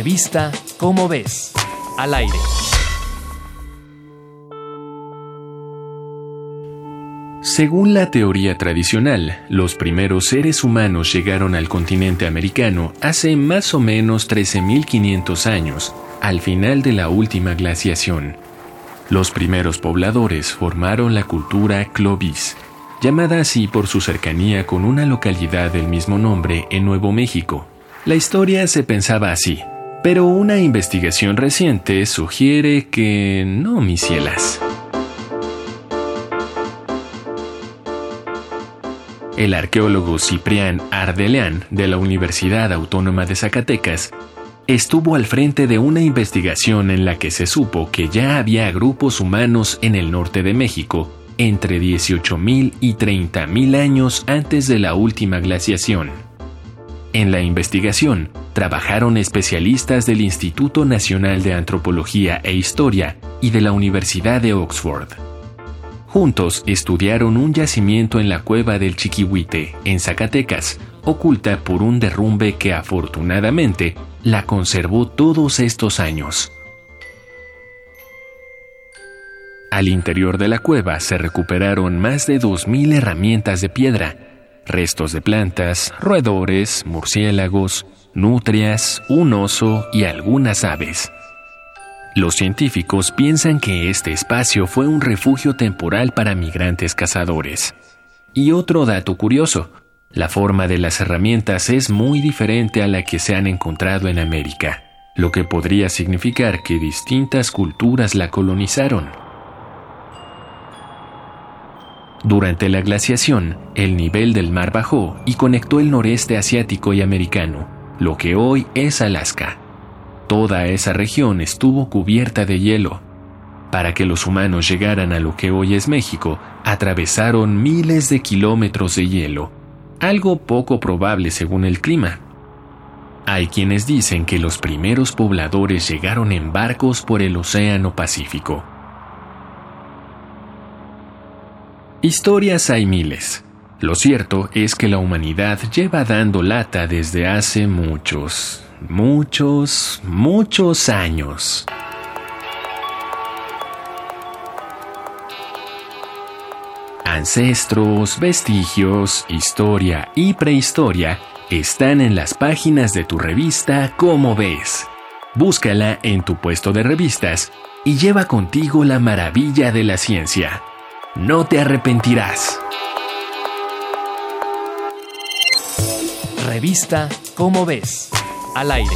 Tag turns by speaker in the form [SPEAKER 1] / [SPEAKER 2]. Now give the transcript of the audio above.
[SPEAKER 1] Revista Cómo ves, al aire.
[SPEAKER 2] Según la teoría tradicional, los primeros seres humanos llegaron al continente americano hace más o menos 13.500 años, al final de la última glaciación. Los primeros pobladores formaron la cultura Clovis, llamada así por su cercanía con una localidad del mismo nombre en Nuevo México. La historia se pensaba así, pero una investigación reciente sugiere que no, mis cielas. El arqueólogo Ciprián Ardeleán de la Universidad Autónoma de Zacatecas estuvo al frente de una investigación en la que se supo que ya había grupos humanos en el norte de México entre 18.000 y 30.000 años antes de la última glaciación. En la investigación trabajaron especialistas del Instituto Nacional de Antropología e Historia y de la Universidad de Oxford. Juntos estudiaron un yacimiento en la cueva del Chiquihuite, en Zacatecas, oculta por un derrumbe que afortunadamente la conservó todos estos años. Al interior de la cueva se recuperaron más de 2.000 herramientas de piedra, restos de plantas, roedores, murciélagos, nutrias, un oso y algunas aves. Los científicos piensan que este espacio fue un refugio temporal para migrantes cazadores. Y otro dato curioso, la forma de las herramientas es muy diferente a la que se han encontrado en América, lo que podría significar que distintas culturas la colonizaron. Durante la glaciación, el nivel del mar bajó y conectó el noreste asiático y americano, lo que hoy es Alaska. Toda esa región estuvo cubierta de hielo. Para que los humanos llegaran a lo que hoy es México, atravesaron miles de kilómetros de hielo, algo poco probable según el clima. Hay quienes dicen que los primeros pobladores llegaron en barcos por el Océano Pacífico. Historias hay miles. Lo cierto es que la humanidad lleva dando lata desde hace muchos, muchos, muchos años. Ancestros, vestigios, historia y prehistoria están en las páginas de tu revista Como ves. Búscala en tu puesto de revistas y lleva contigo la maravilla de la ciencia. No te arrepentirás.
[SPEAKER 1] Revista Cómo ves, al aire.